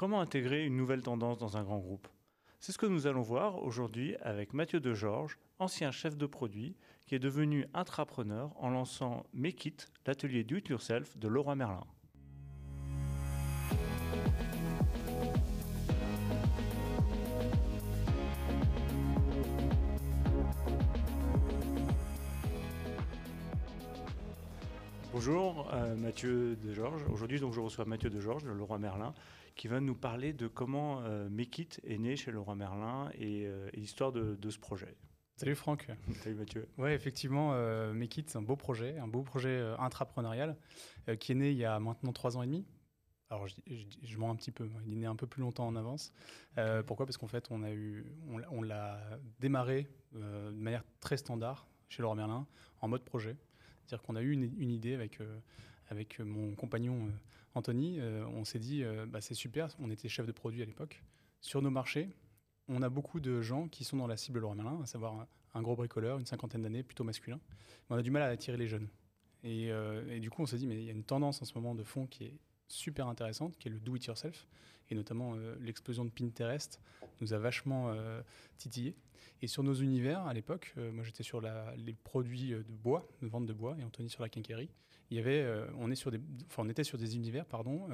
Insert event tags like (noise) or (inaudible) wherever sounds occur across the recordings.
Comment intégrer une nouvelle tendance dans un grand groupe? C'est ce que nous allons voir aujourd'hui avec Mathieu de Georges, ancien chef de produit, qui est devenu intrapreneur en lançant Mekit, l'atelier do it yourself de Laurent Merlin. Bonjour euh, Mathieu de Georges. Aujourd'hui donc je reçois Mathieu de Georges de Leroy Merlin qui va nous parler de comment euh, Mekit est né chez Leroy Merlin et, euh, l'histoire de, ce projet. Salut Franck. Salut Mathieu. Ouais, effectivement, euh, Mekit, c'est un beau projet, un beau projet intrapreneurial qui est né il y a maintenant trois ans et demi. Alors je, je, mens un petit peu, il est né un peu plus longtemps en avance. pourquoi? Parce qu'en fait, on a eu, on, l'a démarré de manière très standard chez Leroy Merlin en mode projet. C'est-à-dire qu'on a eu une, idée avec, euh, avec mon compagnon euh, Anthony. Euh, on s'est dit, bah, c'est super, on était chef de produit à l'époque. Sur nos marchés, on a beaucoup de gens qui sont dans la cible Laurent Merlin, à savoir un, gros bricoleur, une cinquantaine d'années, plutôt masculin. Mais on a du mal à attirer les jeunes. Et du coup, on s'est dit, mais il y a une tendance en ce moment de fond qui est super intéressante, qui est le do-it-yourself, et notamment euh, l'explosion de Pinterest nous a vachement euh, titillé. Et sur nos univers, à l'époque, euh, moi j'étais sur la, les produits de bois, de vente de bois, et Anthony sur la quincaillerie. Il y avait, on, est sur des, enfin, on était sur des univers, pardon,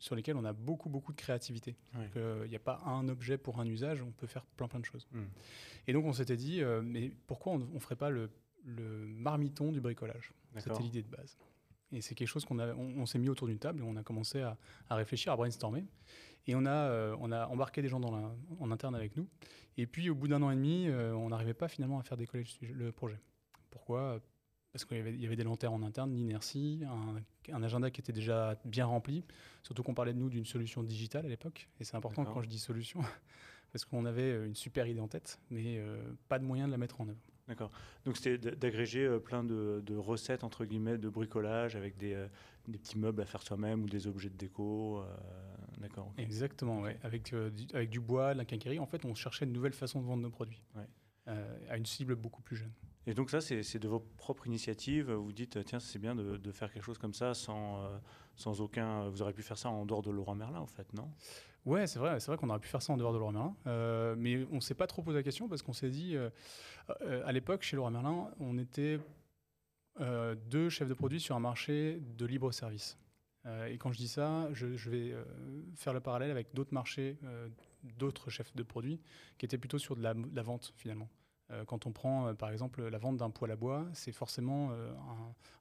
sur lesquels on a beaucoup, beaucoup de créativité. Il n'y a pas un objet pour un usage, on peut faire plein, plein de choses. Hmm. Et donc on s'était dit, mais pourquoi on ne ferait pas le, le marmiton du bricolage? C'était l'idée de base. Et c'est quelque chose qu'on on, s'est mis autour d'une table et on a commencé à, réfléchir, à brainstormer. Et on a, euh, on a embarqué des gens dans la, en interne avec nous. Et puis, au bout d'un an et demi, euh, on n'arrivait pas finalement à faire décoller le, projet. Pourquoi? Parce qu'il y avait, y avait des lanternes en interne, l'inertie, un, un, agenda qui était déjà bien rempli. Surtout qu'on parlait de nous d'une solution digitale à l'époque. Et c'est important quand je dis solution, (laughs) parce qu'on avait une super idée en tête, mais euh, pas de moyen de la mettre en œuvre. D'accord. Donc c'était d'agréger euh, plein de, recettes, entre guillemets, de bricolage avec des, euh, des petits meubles à faire soi-même ou des objets de déco. Euh, d'accord. Exactement, ouais. Avec, du, avec du bois, de la quincaillerie. En fait, on cherchait une nouvelle façon de vendre nos produits. Ouais. à une cible beaucoup plus jeune. Et donc ça, c'est de vos propres initiatives. Vous dites, tiens, c'est bien de, de, faire quelque chose comme ça sans, sans aucun... Vous auriez pu faire ça en dehors de Laurent Merlin, en fait, non? Ouais, c'est vrai, c'est vrai qu'on aurait pu faire ça en dehors de Laurent Merlin, euh, mais on s'est pas trop posé la question parce qu'on s'est dit, euh, euh, à l'époque, chez Laurent Merlin, on était deux chefs de produits sur un marché de libre service. et quand je dis ça, je, vais faire le parallèle avec d'autres marchés, d'autres chefs de produits qui étaient plutôt sur de la vente finalement. Euh, quand on prend euh, par exemple la vente d'un poêle à bois, c'est forcément euh,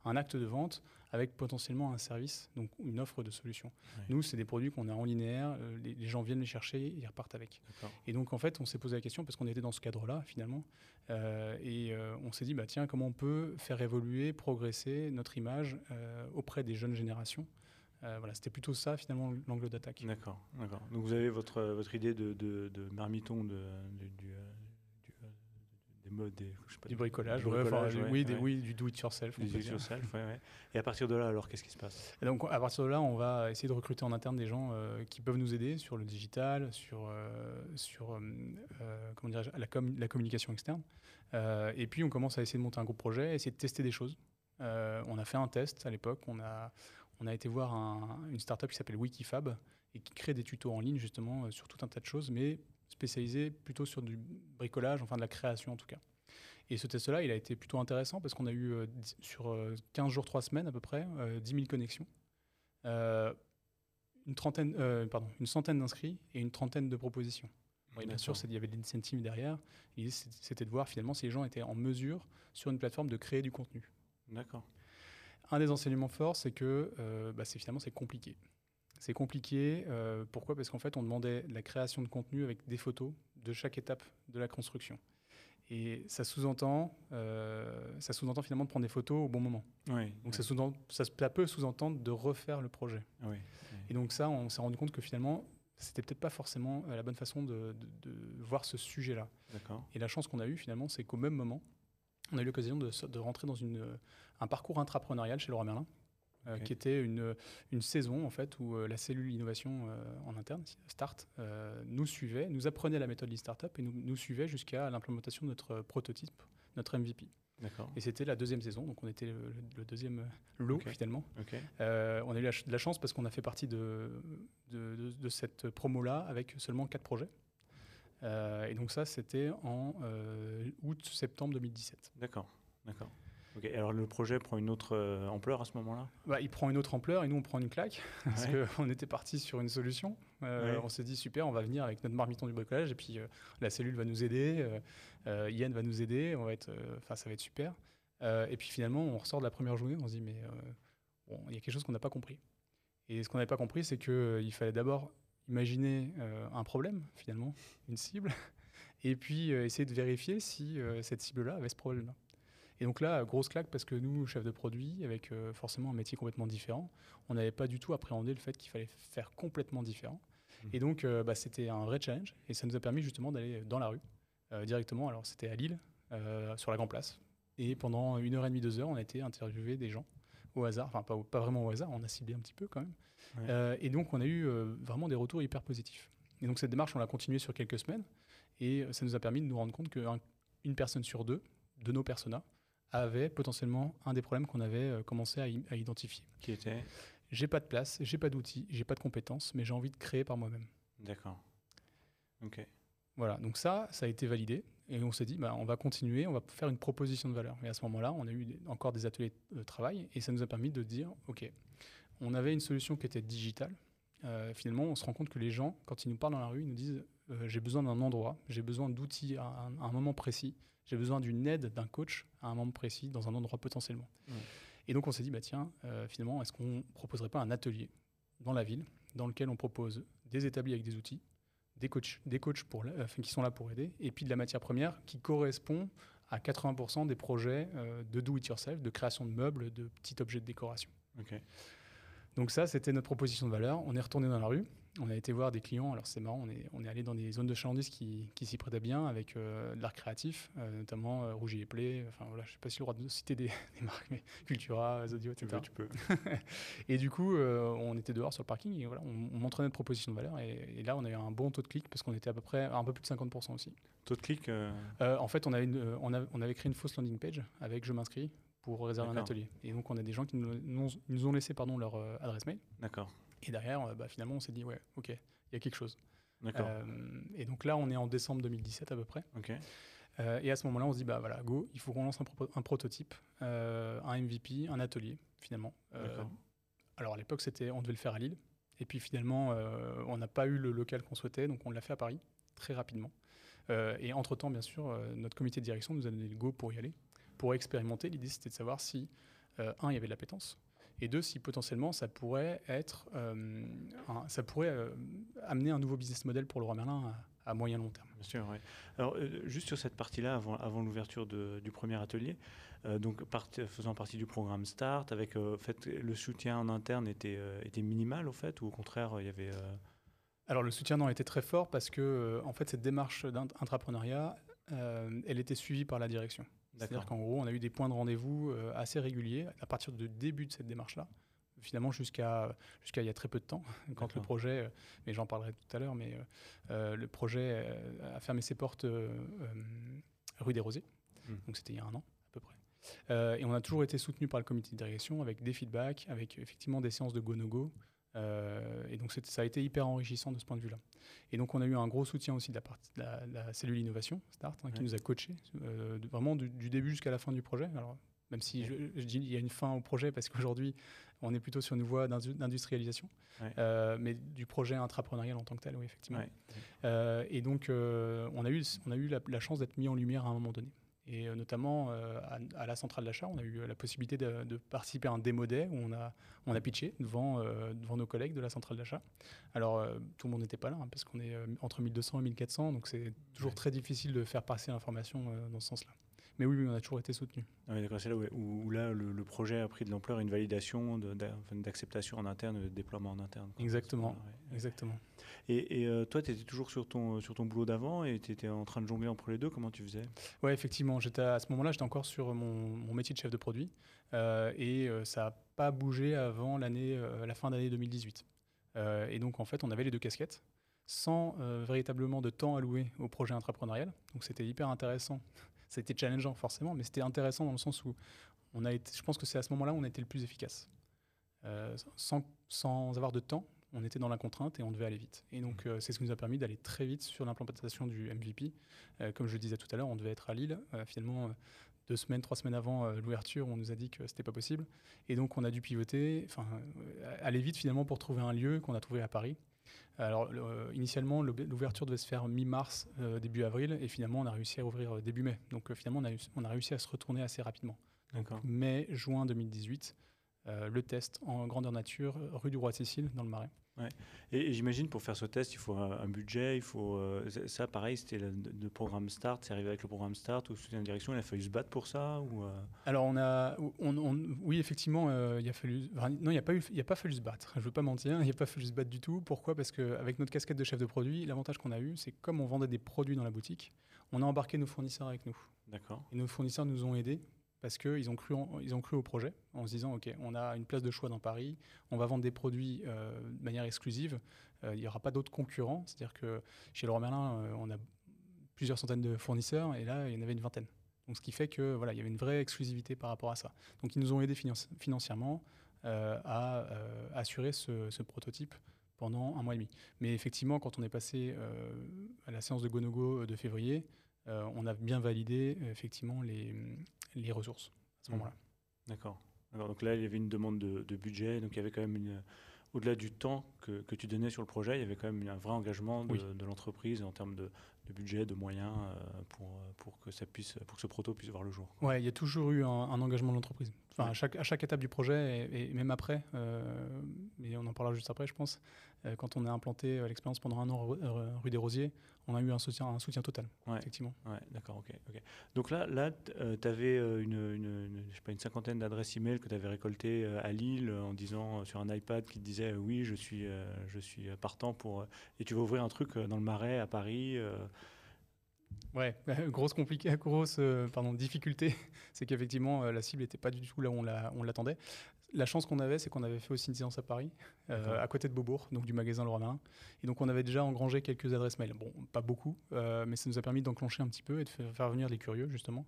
un, acte de vente avec potentiellement un service, donc une offre de solution. Nous, c'est des produits qu'on a en linéaire, les, gens viennent les chercher, ils repartent avec. Et donc en fait, on s'est posé la question parce qu'on était dans ce cadre-là finalement, et on s'est dit bah tiens comment on peut faire évoluer, progresser notre image auprès des jeunes générations? voilà, c'était plutôt ça finalement l'angle d'attaque. D'accord, d'accord. Donc vous avez votre, votre idée de, de, de marmiton de, du, des modes, des, du bricolage, oui, des, oui, du do it yourself. Do it yourself, ouais, (laughs) Et à partir de là, alors, qu'est-ce qui se passe? Et Donc, à partir de là, on va essayer de recruter en interne des gens euh, qui peuvent nous aider sur le digital, sur, euh, sur euh, comment la, la communication externe. et puis, on commence à essayer de monter un groupe projet, essayer de tester des choses. on a fait un test à l'époque. On a, on a été voir un, une startup qui s'appelle Wikifab et qui crée des tutos en ligne justement sur tout un tas de choses, mais spécialisé plutôt sur du bricolage, enfin de la création en tout cas. Et ce test-là, il a été plutôt intéressant parce qu'on a eu euh, sur 15 euh, jours, 3 semaines à peu près, 10 euh, 000 connexions, une, trentaine, pardon, une centaine d'inscrits et une trentaine de propositions. bien sûr, il y avait de l'incentive derrière. L'idée, c'était de voir finalement si les gens étaient en mesure, sur une plateforme, de créer du contenu. D'accord. Un des enseignements forts, c'est que bah, finalement, c'est compliqué. C'est compliqué. Euh, pourquoi? Parce qu'en fait, on demandait la création de contenu avec des photos de chaque étape de la construction. Et ça sous-entend, euh, ça sous-entend finalement de prendre des photos au bon moment. Oui, donc Ça, ça, peut sous-entendre de refaire le projet. Oui, Et donc ça, on s'est rendu compte que finalement, c'était peut-être pas forcément euh, la bonne façon de, voir ce sujet-là. Et la chance qu'on a eue finalement, c'est qu'au même moment, on a eu l'occasion de, de, rentrer dans une, un parcours intrapreneurial chez Laurent Merlin, euh, qui était une, une, saison en fait où euh, la cellule innovation euh, en interne, Start, nous suivait, nous apprenait la méthode Lean Startup et nous, nous suivait jusqu'à l'implémentation de notre prototype, notre MVP. Et c'était la deuxième saison, donc on était le, deuxième lot finalement. on a eu de la chance parce qu'on a fait partie de, de, cette promo-là avec seulement quatre projets. et donc ça, c'était en août-septembre 2017. D'accord, d'accord alors le projet prend une autre euh, ampleur à ce moment-là? Bah, Il prend une autre ampleur et nous on prend une claque (laughs) parce qu'on était parti sur une solution. Euh, on s'est dit super, on va venir avec notre marmiton du bricolage et puis euh, la cellule va nous aider, Yann va nous aider, on va être, ça va être super. et puis finalement on ressort de la première journée, on se dit mais bon, il y a quelque chose qu'on n'a pas compris. Et ce qu'on n'avait pas compris c'est qu'il fallait d'abord imaginer un problème finalement, une cible, (laughs) et puis essayer de vérifier si cette cible-là avait ce problème-là. Et donc là, grosse claque parce que nous, chefs de produit, avec euh, forcément un métier complètement différent, on n'avait pas du tout appréhendé le fait qu'il fallait faire complètement différent. Mmh. Et donc, euh, bah, c'était un vrai challenge et ça nous a permis justement d'aller dans la rue euh, directement. Alors, c'était à Lille, sur la Grand Place. Et pendant une heure et demie, deux heures, on a été interviewé des gens au hasard, enfin pas, pas, vraiment au hasard, on a ciblé un petit peu quand même. et donc, on a eu vraiment des retours hyper positifs. Et donc, cette démarche, on l'a continuée sur quelques semaines et ça nous a permis de nous rendre compte qu'une personne sur deux de nos personas avait potentiellement un des problèmes qu'on avait euh, commencé à, identifier. Qui était? J'ai pas de place, j'ai pas d'outils, j'ai pas de compétences, mais j'ai envie de créer par moi-même. D'accord. Ok. Voilà, donc ça, ça a été validé. Et on s'est dit, bah, on va continuer, on va faire une proposition de valeur. Et à ce moment-là, on a eu encore des ateliers de travail et ça nous a permis de dire, OK, on avait une solution qui était digitale. Euh, finalement, on se rend compte que les gens, quand ils nous parlent dans la rue, ils nous disent, euh, j'ai besoin d'un endroit, j'ai besoin d'outils à, un moment précis j'ai besoin d'une aide d'un coach à un moment précis, dans un endroit potentiellement. Et donc on s'est dit, bah tiens, euh, finalement, est-ce qu'on proposerait pas un atelier dans la ville, dans lequel on propose des établis avec des outils, des coachs, des coachs pour, euh, qui sont là pour aider, et puis de la matière première qui correspond à 80% des projets euh, de do-it-yourself, de création de meubles, de petits objets de décoration. Donc ça, c'était notre proposition de valeur. On est retourné dans la rue on a été voir des clients, alors c'est marrant, on est, on est allé dans des zones de chalandise qui, qui s'y prêtaient bien avec euh, de l'art créatif, euh, notamment euh, Rouge et Play, enfin voilà, je sais pas si j'ai le droit de (laughs) citer des, marques, mais Cultura, Zodio, etc. Tu, peux. (laughs) et du coup, on était dehors sur le parking et voilà, on, on montrait notre proposition de valeur et, là, on a eu un bon taux de clic parce qu'on était à peu près un peu plus de 50% aussi. Taux de clic En fait, on, avait on, on avait créé une fausse landing page avec Je m'inscris pour réserver un atelier. Et donc, on a des gens qui nous, nous ont laissé pardon, leur adresse mail. D'accord. Et derrière, euh, bah, finalement, on s'est dit, ouais, ok, il y a quelque chose. Euh, et donc là, on est en décembre 2017 à peu près. Euh, et à ce moment-là, on se dit, bah voilà, go, il faut qu'on lance un, prototype, un MVP, un atelier, finalement. alors à l'époque, c'était, on devait le faire à Lille. Et puis finalement, on n'a pas eu le local qu'on souhaitait, donc on l'a fait à Paris, très rapidement. et entre-temps, bien sûr, notre comité de direction nous a donné le go pour y aller, pour expérimenter. L'idée, c'était de savoir si, un, il y avait de l'appétence, et deux, si potentiellement ça pourrait être, euh, ça pourrait euh, amener un nouveau business model pour Leroy Merlin à, moyen long terme. Bien sûr. Alors, euh, juste sur cette partie-là, avant, avant l'ouverture du premier atelier, donc faisant partie du programme Start, avec fait, le soutien en interne était, était minimal, au fait, ou au contraire, il y avait. Alors, le soutien non, était très fort parce que, en fait, cette démarche d'entrepreneuriat, elle était suivie par la direction. C'est-à-dire qu'en gros, on a eu des points de rendez-vous euh, assez réguliers à partir du début de cette démarche-là finalement jusqu'à jusqu'à il y a très peu de temps, (laughs) quand le projet, euh, mais j'en parlerai tout à l'heure, mais euh, le projet a fermé ses portes rue des Rosiers, hmm. donc c'était il y a un an à peu près. et on a toujours été soutenu par le comité de direction avec des feedbacks, avec effectivement des séances de go-no-go. Et donc ça a été hyper enrichissant de ce point de vue-là. Et donc, on a eu un gros soutien aussi de la, partie, de la, cellule innovation, Start, hein, qui nous a coachés euh, vraiment du, début jusqu'à la fin du projet. Alors, même si je, dis qu'il y a une fin au projet, parce qu'aujourd'hui, on est plutôt sur une voie d'industrialisation, euh, mais du projet intrapreneurial en tant que tel, oui, effectivement. Euh, et donc, on a eu, on a eu la chance d'être mis en lumière à un moment donné. Et euh, notamment euh, à, la centrale d'achat, on a eu la possibilité de, participer à un démo day où on a, on a pitché devant, euh, devant nos collègues de la centrale d'achat. Alors tout le monde n'était pas là hein, parce qu'on est entre 1200 et 1400, donc c'est toujours très difficile de faire passer l'information dans ce sens-là. Mais oui, on a toujours été soutenu. Ah c'est là où, là le, projet a pris de l'ampleur, une validation d'acceptation en interne, de déploiement en interne. Exactement, exactement. Et, euh, toi, tu étais toujours sur ton, sur ton boulot d'avant et tu étais en train de jongler entre les deux. Comment tu faisais? Oui, effectivement. J'étais à ce moment-là, j'étais encore sur mon, métier de chef de produit euh, et euh, ça n'a pas bougé avant l'année, la fin d'année 2018. et donc, en fait, on avait les deux casquettes sans véritablement de temps alloué au projet intrapreneurial. Donc, c'était hyper intéressant ça a été challengeant forcément, mais c'était intéressant dans le sens où on a été, je pense que c'est à ce moment-là où on a été le plus efficace. sans, sans avoir de temps, on était dans la contrainte et on devait aller vite. Et donc, euh, c'est ce qui nous a permis d'aller très vite sur l'implémentation du MVP. Euh, comme je le disais tout à l'heure, on devait être à Lille. Euh, finalement, deux semaines, trois semaines avant l'ouverture, on nous a dit que c'était pas possible. Et donc, on a dû pivoter, enfin, aller vite finalement pour trouver un lieu qu'on a trouvé à Paris. Alors, initialement, l'ouverture devait se faire mi-mars, début avril, et finalement, on a réussi à ouvrir début mai. Donc, finalement, on a, on a réussi à se retourner assez rapidement. Mai, juin 2018. Euh, le test en grandeur nature, rue du Roi de Sicile, dans le Marais. Et, j'imagine pour faire ce test, il faut un, budget, il faut euh, ça pareil, c'était le, programme Start, c'est arrivé avec le programme Start ou soutien de direction, il a fallu se battre pour ça ou euh? Alors on a, oui effectivement, il a fallu, non il n'y a pas eu, il a pas fallu se battre. Je veux pas mentir, il n'y a pas fallu se battre du tout. Pourquoi? Parce qu'avec notre casquette de chef de produit, l'avantage qu'on a eu, c'est comme on vendait des produits dans la boutique, on a embarqué nos fournisseurs avec nous. D'accord. Et nos fournisseurs nous ont aidés parce qu'ils ont, cru ont cru au projet en se disant, OK, on a une place de choix dans Paris, on va vendre des produits euh, de manière exclusive, euh, il n'y aura pas d'autres concurrents, c'est-à-dire que chez Leroy Merlin, euh, on a plusieurs centaines de fournisseurs, et là, il y en avait une vingtaine. Donc, ce qui fait que voilà, il y avait une vraie exclusivité par rapport à ça. Donc, ils nous ont aidés financièrement à assurer ce, ce, prototype pendant un mois et demi. Mais effectivement, quand on est passé à la séance de GoNoGo de février, on a bien validé effectivement les, les ressources à ce mmh. moment-là. D'accord. Donc là, il y avait une demande de, budget, donc il y avait quand même une, au-delà du temps que, que, tu donnais sur le projet, il y avait quand même un vrai engagement de, de l'entreprise en termes de, de, budget, de moyens euh, pour, pour, que ça puisse, pour que ce proto puisse voir le jour. Ouais, il y a toujours eu un, engagement de l'entreprise. Enfin, à, chaque, à chaque étape du projet et, même après, euh, et on en parlera juste après, je pense, quand on a implanté euh, l'expérience pendant un an rue des Rosiers, on a eu un soutien, un soutien total, effectivement. Ouais, d'accord, ok, Donc là, là tu avais une, je sais pas, une cinquantaine d'adresses email que tu avais récoltées à Lille en disant sur un iPad qui te disait oui, je suis, je suis partant pour. et tu vas ouvrir un truc dans le Marais à Paris. Ouais, (laughs) grosse, compliqué, (laughs) grosse pardon, difficulté, (laughs) c'est qu'effectivement la cible n'était pas du tout là où on l'attendait. La chance qu'on avait, c'est qu'on avait fait aussi une séance à Paris, euh, à côté de Beaubourg, donc du magasin Leroy Merlin. Et donc, on avait déjà engrangé quelques adresses mail. Bon, pas beaucoup, euh, mais ça nous a permis d'enclencher un petit peu et de faire venir les curieux, justement.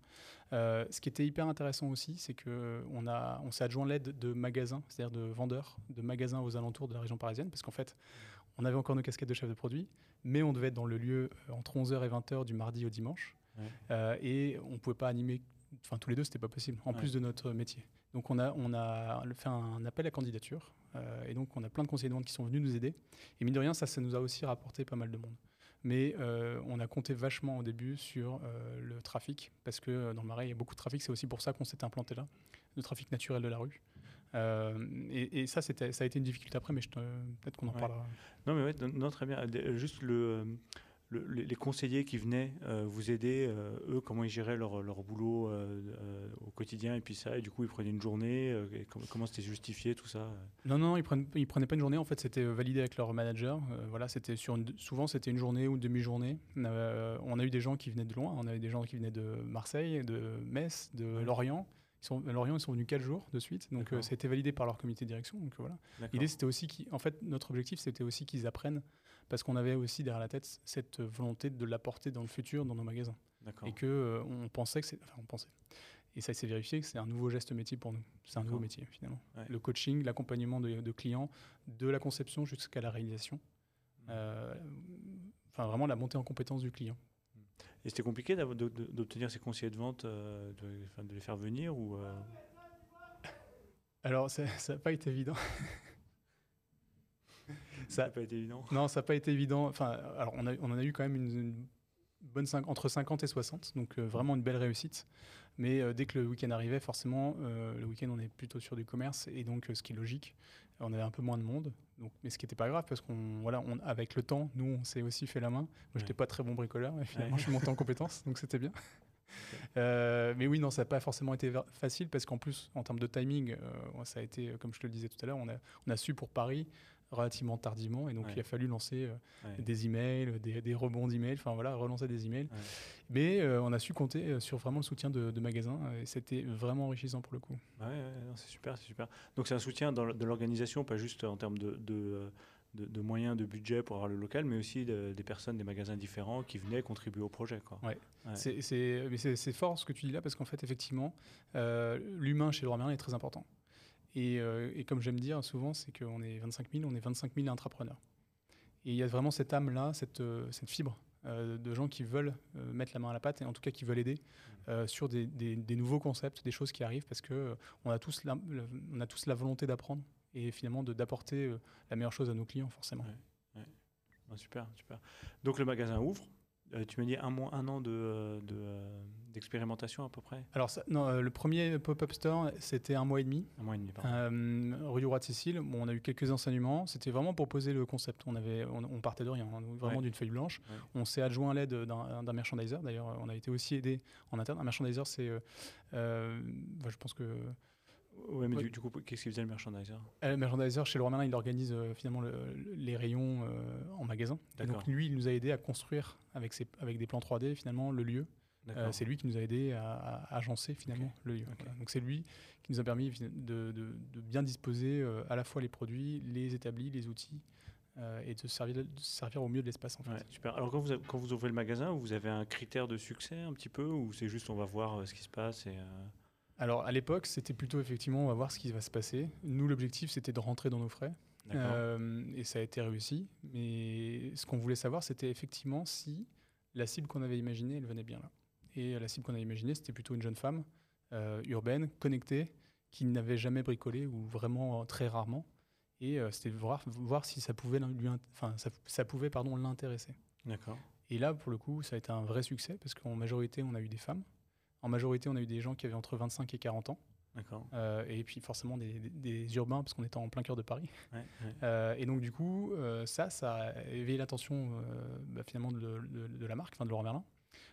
Euh, ce qui était hyper intéressant aussi, c'est qu'on on s'est adjoint l'aide de magasins, c'est-à-dire de vendeurs de magasins aux alentours de la région parisienne, parce qu'en fait, on avait encore nos casquettes de chef de produit, mais on devait être dans le lieu entre 11h et 20h du mardi au dimanche. et on ne pouvait pas animer, enfin, tous les deux, c'était pas possible, en plus de notre métier. Donc on a, on a fait un appel à candidature euh, et donc on a plein de conseillers de vente qui sont venus nous aider. Et mine de rien, ça, ça nous a aussi rapporté pas mal de monde. Mais euh, on a compté vachement au début sur euh, le trafic, parce que dans le Marais, il y a beaucoup de trafic. C'est aussi pour ça qu'on s'est implanté là, le trafic naturel de la rue. et, ça, ça a été une difficulté après, mais peut-être qu'on en parlera. Non, mais ouais, non, très bien. Juste le les, conseillers qui venaient euh, vous aider, euh, eux, comment ils géraient leur, leur boulot euh, au quotidien et puis ça, et du coup ils prenaient une journée, comment c'était justifié tout ça Non, non, ils prenaient, ils prenaient pas une journée, en fait c'était validé avec leur manager. voilà, c'était sur souvent c'était une journée ou une demi-journée. on a eu des gens qui venaient de loin, on avait des gens qui venaient de Marseille, de Metz, de Lorient. Ils sont, à Lorient, ils sont venus quatre jours de suite, donc ça a été validé par leur comité de direction. Donc voilà. L'idée, c'était aussi en fait, notre objectif, c'était aussi qu'ils apprennent parce qu'on avait aussi derrière la tête cette volonté de l'apporter dans le futur dans nos magasins. Et que euh, on pensait que c'est, enfin on pensait. Et ça s'est vérifié que c'est un nouveau geste métier pour nous. C'est un nouveau métier finalement. Le coaching, l'accompagnement de, clients, de la conception jusqu'à la réalisation. Mmh. Euh, enfin vraiment la montée en compétence du client. Et c'était compliqué d'obtenir ces conseillers de vente, euh, de, de, les faire venir ou Alors ça n'a pas été évident. (laughs) ça n'a pas été évident. Non, ça n'a pas été évident. Enfin, alors on, a, on en a eu quand même une, bonne entre 50 et 60, donc euh, vraiment une belle réussite. Mais euh, dès que le week-end arrivait, forcément, euh, le week-end on est plutôt sur du commerce et donc ce qui est logique, on avait un peu moins de monde. Donc, mais ce qui n'était pas grave parce qu'on, voilà, on, avec le temps, nous on s'est aussi fait la main. Moi, je j'étais pas très bon bricoleur et finalement je suis monté en compétence, donc c'était bien. (laughs) mais oui, non, ça n'a pas forcément été facile parce qu'en plus, en termes de timing, ça a été, comme je te le disais tout à l'heure, on a, on a su pour Paris relativement tardivement et donc il a fallu lancer euh, des emails, des, des rebonds d'emails, enfin voilà, relancer des emails. Mais euh, on a su compter euh, sur vraiment le soutien de, magasins et c'était vraiment enrichissant pour le coup. Ouais, c'est super, c'est super. Donc c'est un soutien dans, de l'organisation, pas juste en termes de, de, moyens, de budget pour avoir le local, mais aussi des personnes, des magasins différents qui venaient contribuer au projet. Quoi. Ouais. C'est fort ce que tu dis là, parce qu'en fait, effectivement, l'humain chez Leroy Merlin est très important. Et, euh, et comme j'aime dire souvent, c'est qu'on est 25 000, on est 25 000 entrepreneurs. Et il y a vraiment cette âme-là, cette, cette fibre de gens qui veulent mettre la main à la pâte, et en tout cas qui veulent aider sur des, nouveaux concepts, des choses qui arrivent, parce qu'on on a, tous la, a tous la volonté d'apprendre et finalement d'apporter euh, la meilleure chose à nos clients, forcément. super, super. Donc le magasin ouvre. Euh, tu m'as dit un mois, un an de, euh, d'expérimentation à peu près? Alors, non, le premier pop-up store, c'était un mois et demi. Un mois et demi, pardon. rue du Roi de Sicile. Bon, on a eu quelques enseignements. C'était vraiment pour poser le concept. On, avait, on, partait de rien, hein, vraiment d'une feuille blanche. On s'est adjoint à l'aide d'un, merchandiser. D'ailleurs, on a été aussi aidé en interne. Un merchandiser, c'est. je pense que Ouais, mais Du, coup, qu'est-ce qu'il faisait le merchandiser? Euh, Le merchandiser, chez Leroy Merlin, il organise euh, finalement les rayons euh, en magasin. donc lui, il nous a aidé à construire avec, ses, avec des plans 3D finalement le lieu. C'est lui qui nous a aidé à, agencer finalement le lieu. Donc c'est lui qui nous a permis de, de, bien disposer à la fois les produits, les établis, les outils. et de servir, de servir au mieux de l'espace en fait. super. Alors quand vous, quand vous ouvrez le magasin, vous avez un critère de succès un petit peu ou c'est juste on va voir ce qui se passe et alors à l'époque, c'était plutôt effectivement, on va voir ce qui va se passer. Nous, l'objectif, c'était de rentrer dans nos frais. Euh, et ça a été réussi. Mais ce qu'on voulait savoir, c'était effectivement si la cible qu'on avait imaginée, elle venait bien là. Et la cible qu'on avait imaginée, c'était plutôt une jeune femme euh, urbaine, connectée, qui n'avait jamais bricolé ou vraiment très rarement. Et euh, c'était voir, voir si ça pouvait lui, enfin, ça, ça pouvait pardon l'intéresser. D'accord. Et là, pour le coup, ça a été un vrai succès parce qu'en majorité, on a eu des femmes. En majorité, on a eu des gens qui avaient entre 25 et 40 ans. Euh, et puis forcément des, urbains, parce qu'on était en plein cœur de Paris. (laughs) Euh, et donc du coup, euh, ça, ça a éveillé l'attention bah, finalement de, la marque, enfin de Laurent Merlin.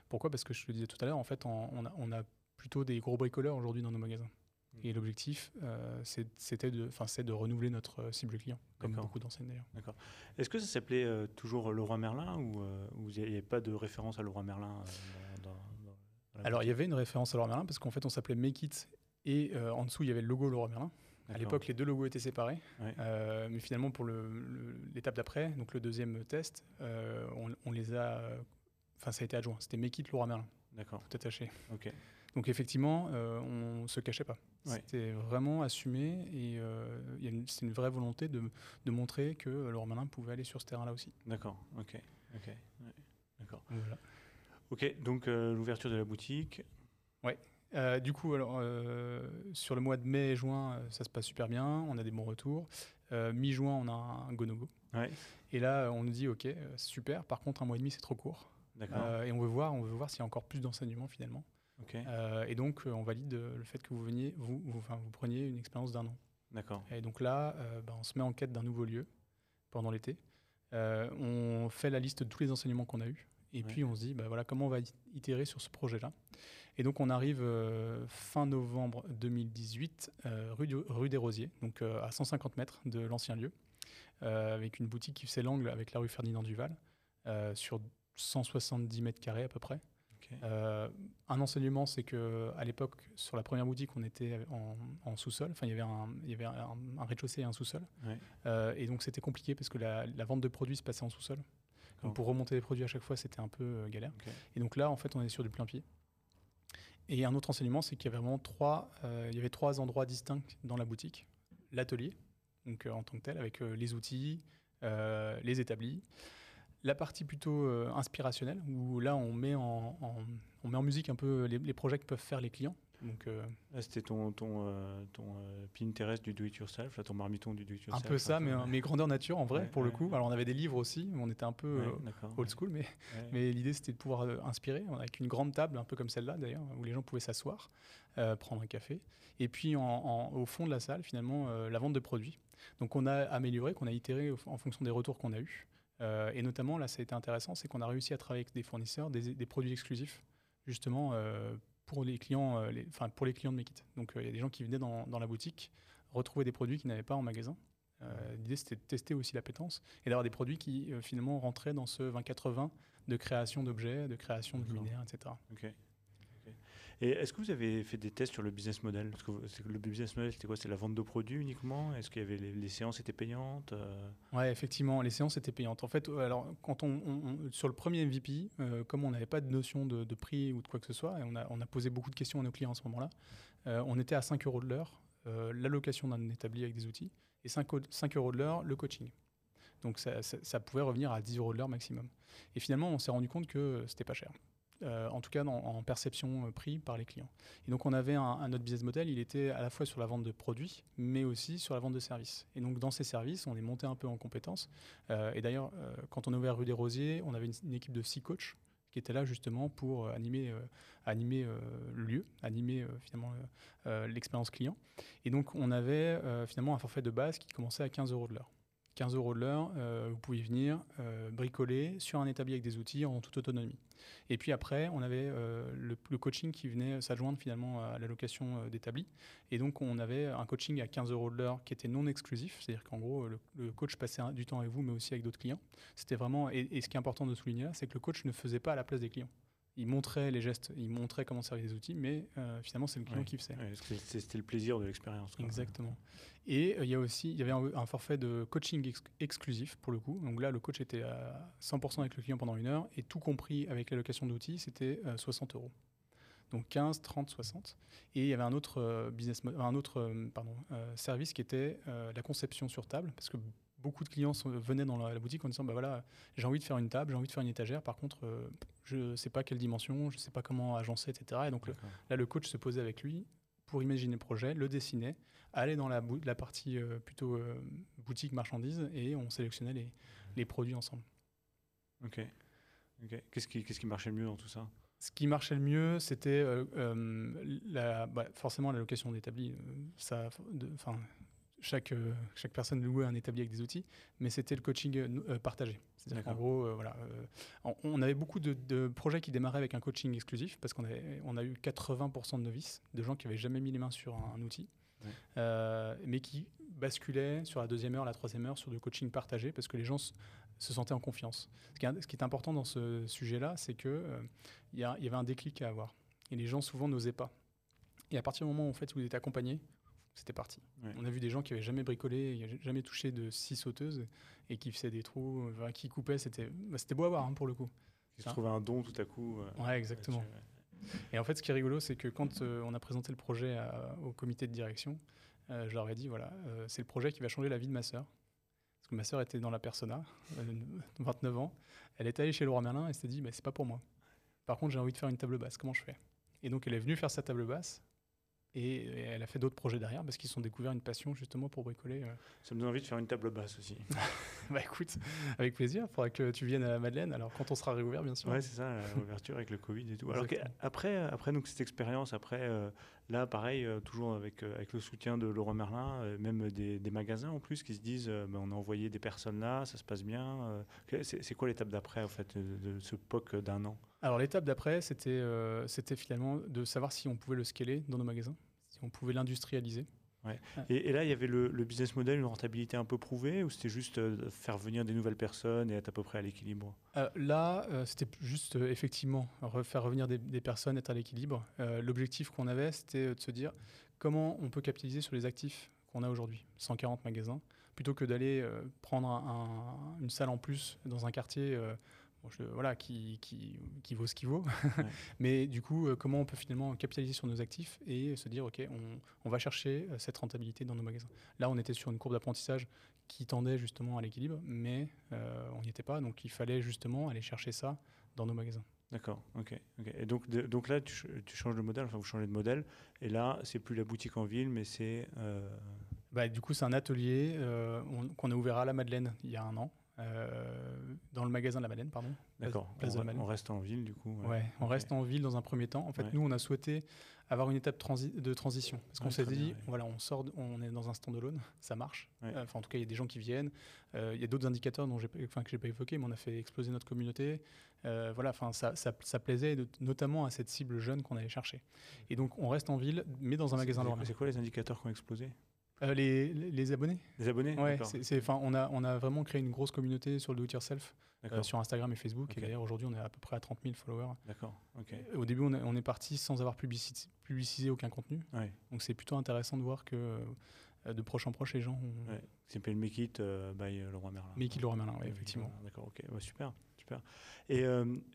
Pourquoi? Parce que je te le disais tout à l'heure, en fait, on, a, plutôt des gros bricoleurs aujourd'hui dans nos magasins. Mmh. Et l'objectif, c'était de, c'est de renouveler notre cible client, comme beaucoup d'enseignes d'ailleurs. D'accord. Est-ce que ça s'appelait toujours Leroy Merlin ou il n'y avait pas de référence à Leroy Merlin alors, il y avait une référence à Leroy Merlin parce qu'en fait, on s'appelait Make It et euh, en dessous, il y avait le logo Leroy Merlin. À l'époque, les deux logos étaient séparés. Euh, mais finalement, pour l'étape d'après, donc le deuxième test, euh, on, les a. Enfin, ça a été adjoint. C'était Make It Leroy Merlin. D'accord. Tout attaché. Ok. Donc effectivement, on ne se cachait pas. C'était vraiment assumé et c'est une vraie volonté de, de montrer que Leroy Merlin pouvait aller sur ce terrain-là aussi. D'accord. Ok. Ok. D'accord. Voilà. Ok, donc euh, l'ouverture de la boutique. Oui. Euh, du coup, alors, euh, sur le mois de mai et juin, ça se passe super bien, on a des bons retours. Mi-juin, on a un go-no-go. Ouais. Et là, on nous dit, OK, super, par contre, un mois et demi, c'est trop court. Et on veut voir, on veut voir s'il y a encore plus d'enseignements finalement. Okay. et donc, on valide le fait que vous veniez, vous, vous, enfin, vous preniez une expérience d'un an. D'accord. Et donc là, bah, on se met en quête d'un nouveau lieu pendant l'été. on fait la liste de tous les enseignements qu'on a eus. Et puis on se dit, bah voilà, comment on va itérer sur ce projet-là. Et donc on arrive euh, fin novembre 2018, euh, rue, rue, des Rosiers, donc euh, à 150 mètres de l'ancien lieu, avec une boutique qui fait l'angle avec la rue Ferdinand Duval, sur 170 mètres carrés à peu près. un enseignement, c'est que à l'époque, sur la première boutique, on était en, sous-sol. Enfin, il y avait un, il y avait un, rez-de-chaussée et un sous-sol. et donc, c'était compliqué parce que la, la, vente de produits se passait en sous-sol. Donc pour remonter les produits à chaque fois, c'était un peu euh, galère. Et donc là, en fait, on est sur du plein pied. Et un autre enseignement, c'est qu'il y avait vraiment trois, euh, il y avait trois endroits distincts dans la boutique. L'atelier, donc euh, en tant que tel, avec les outils, les établis. La partie plutôt inspirationnelle, où là, on met en, on met en musique un peu les, les projets que peuvent faire les clients. Donc, euh, C'était ton, ton, euh, ton euh, Pinterest du do-it-yourself, ton marmiton du do-it-yourself. Un peu ça, mais, mais grandeur nature en vrai, pour le coup. Alors on avait des livres aussi, on était un peu old school, mais, mais l'idée c'était de pouvoir inspirer, avec une grande table, un peu comme celle-là d'ailleurs, où les gens pouvaient s'asseoir, prendre un café. Et puis en, au fond de la salle, finalement, la vente de produits. Donc on a amélioré, qu'on a itéré en fonction des retours qu'on a eus. Et notamment, là, ça a été intéressant, c'est qu'on a réussi à travailler avec des fournisseurs, des, des produits exclusifs, justement pour les clients, euh, enfin pour les clients de Mekit. Donc euh, il y a des gens qui venaient dans, dans la boutique retrouver des produits qu'ils n'avaient pas en magasin. Euh, l'idée, c'était de tester aussi l'appétence et d'avoir des produits qui, finalement, rentraient dans ce 20-80 de création d'objets, de création de luminaires, etc. Et est-ce que vous avez fait des tests sur le business model? Que le business model, c'était quoi? C'est la vente de produits uniquement? Est-ce y avait les, séances étaient payantes euh? Ouais, effectivement, les séances étaient payantes. En fait, alors quand on, sur le premier MVP, euh, comme on n'avait pas de notion de, prix ou de quoi que ce soit, et on a, on a posé beaucoup de questions à nos clients à ce moment-là, euh, on était à 5 euros de l'heure l'allocation d'un établi avec des outils et 5, 5 euros de l'heure le coaching. Donc ça, ça, pouvait revenir à 10 euros de l'heure maximum. Et finalement, on s'est rendu compte que c'était pas cher. Euh, en tout cas en perception euh, prix par les clients. Et donc on avait un, autre business model, il était à la fois sur la vente de produits, mais aussi sur la vente de services. Et donc dans ces services, on est monté un peu en compétences. Euh, et d'ailleurs, quand on a ouvert rue des Rosiers, on avait une, équipe de six coachs qui étaient là justement pour animer, animer le lieu, animer finalement l'expérience client. Et donc on avait finalement un forfait de base qui commençait à 15 euros de l'heure. 15 euros de l'heure, vous pouvez venir bricoler sur un établi avec des outils en toute autonomie. Et puis après, on avait euh, le, coaching qui venait s'adjoindre finalement à l'allocation euh, d'établi. Et donc, on avait un coaching à 15 euros de l'heure qui était non exclusif, c'est-à-dire qu'en gros, le, coach passait du temps avec vous, mais aussi avec d'autres clients. C'était vraiment, et, et, ce qui est important de souligner là, c'est que le coach ne faisait pas à la place des clients il montrait les gestes, il montrait comment servir les outils, mais euh, finalement, c'est le client qui faisait. C'était le plaisir de l'expérience. Exactement. Et euh, il y a aussi, il y avait un, forfait de coaching exclusif pour le coup. Donc là, le coach était à 100% avec le client pendant une heure, et tout compris avec l'allocation d'outils, c'était 60 euh, euros. Donc 15, 30, 60. Et il y avait un autre business, un autre pardon, service qui était la conception sur table, parce que beaucoup de clients venaient dans la, boutique en disant bah voilà, j'ai envie de faire une table, j'ai envie de faire une étagère, par contre, euh, je ne sais pas quelle dimension, je ne sais pas comment agencer, etc. Et donc là, le coach se posait avec lui pour imaginer le projet, le dessiner, aller dans la, la partie euh, plutôt euh, boutique marchandise et on sélectionnait les, les produits ensemble. Ok. Qu'est-ce qui, qui marchait le mieux dans tout ça? Ce qui marchait le mieux, c'était la, bah, forcément la location d'établi. ça, chaque, euh, chaque personne louait un établi avec des outils, mais c'était le coaching euh, euh, partagé. C'est-à-dire qu'en gros, voilà, on avait beaucoup de, projets qui démarraient avec un coaching exclusif, parce qu'on on a eu 80% de novices, de gens qui n'avaient jamais mis les mains sur un, outil, mais qui basculaient sur la deuxième heure, la troisième heure, sur du coaching partagé, parce que les gens se sentaient en confiance. Ce qui est, ce qui est important dans ce sujet-là, c'est qu'il il y, y, avait un déclic à avoir. Et les gens souvent n'osaient pas. Et à partir du moment où en fait, vous êtes accompagné, c'était parti. On a vu des gens qui n'avaient jamais bricolé, jamais touché de scie sauteuse et qui faisaient des trous, qui coupaient. C'était bah, beau à voir hein, pour le coup. Ils se trouvaient un don tout à coup. Euh, ouais, exactement. Et en fait, ce qui est rigolo, c'est que quand euh, on a présenté le projet au comité de direction, euh, je leur ai dit voilà, c'est le projet qui va changer la vie de ma sœur. Parce que ma sœur était dans la persona, 29 ans. Elle est allée chez Laurent Merlin et s'est dit mais c'est pas pour moi. Par contre, j'ai envie de faire une table basse. Comment je fais? Et donc, elle est venue faire sa table basse. Et, elle a fait d'autres projets derrière parce qu'ils ont découvert une passion justement pour bricoler. Euh. Ça me donne envie de faire une table basse aussi. (laughs) bah écoute, avec plaisir. Il faudra que tu viennes à Madeleine. Alors quand on sera réouvert, bien sûr. Ouais, c'est ça, (laughs) la réouverture avec le Covid et tout. Alors après, après donc cette expérience, après euh, là, pareil, euh, toujours avec avec le soutien de Laurent Merlin, même des, magasins en plus qui se disent, bah, on a envoyé des personnes là, ça se passe bien. c'est quoi l'étape d'après en fait de, ce POC d'un an? Alors l'étape d'après, c'était c'était finalement de savoir si on pouvait le scaler dans nos magasins on pouvait l'industrialiser. Et, là, il y avait le, business model, une rentabilité un peu prouvée, ou c'était juste euh, faire venir des nouvelles personnes et être à peu près à l'équilibre? Euh, Là, euh, c'était juste effectivement faire revenir des, personnes, être à l'équilibre. L'objectif qu'on avait, c'était de se dire comment on peut capitaliser sur les actifs qu'on a aujourd'hui, 140 magasins, plutôt que d'aller prendre une salle en plus dans un quartier voilà, qui, qui, qui, vaut ce qu'il vaut. (laughs) Mais du coup, euh, comment on peut finalement capitaliser sur nos actifs et se dire, OK, on, on va chercher euh, cette rentabilité dans nos magasins. Là, on était sur une courbe d'apprentissage qui tendait justement à l'équilibre, mais euh, on n'y était pas. Donc, il fallait justement aller chercher ça dans nos magasins. D'accord, ok. Et donc, donc là, tu, tu, changes de modèle, enfin, vous changez de modèle. Et là, c'est plus la boutique en ville, mais c'est. Bah, du coup, c'est un atelier qu'on a ouvert à la Madeleine il y a un an. Euh, dans le magasin de la Madeleine, pardon. D'accord. On, reste en ville, du coup. Ouais, on reste en ville dans un premier temps. En fait, nous, on a souhaité avoir une étape de transition. Parce qu'on s'est dit, voilà, on sort, on est dans un stand-alone, ça marche. Enfin, en tout cas, il y a des gens qui viennent. Euh, il y a d'autres indicateurs dont enfin, que j'ai pas évoqué, mais on a fait exploser notre communauté. Euh, voilà, enfin, ça, ça, plaisait notamment à cette cible jeune qu'on allait chercher. Et donc, on reste en ville, mais dans un magasin C'est quoi les indicateurs qui ont explosé? Euh, les, les, abonnés Les abonnés Ouais, c'est, on, a, on a vraiment créé une grosse communauté sur le do-it-yourself, euh, sur Instagram et Facebook. Et d'ailleurs, aujourd'hui, on est à peu près à 30 000 followers. D'accord. Au début, on, on est parti sans avoir publicisé, publicisé aucun contenu. Donc, c'est plutôt intéressant de voir que euh, de proche en proche, les gens ont... Ouais. C'est s'appelle Make It by Leroy Merlin. Make It Leroy Merlin, oui, effectivement. D'accord, ok, super, super. Et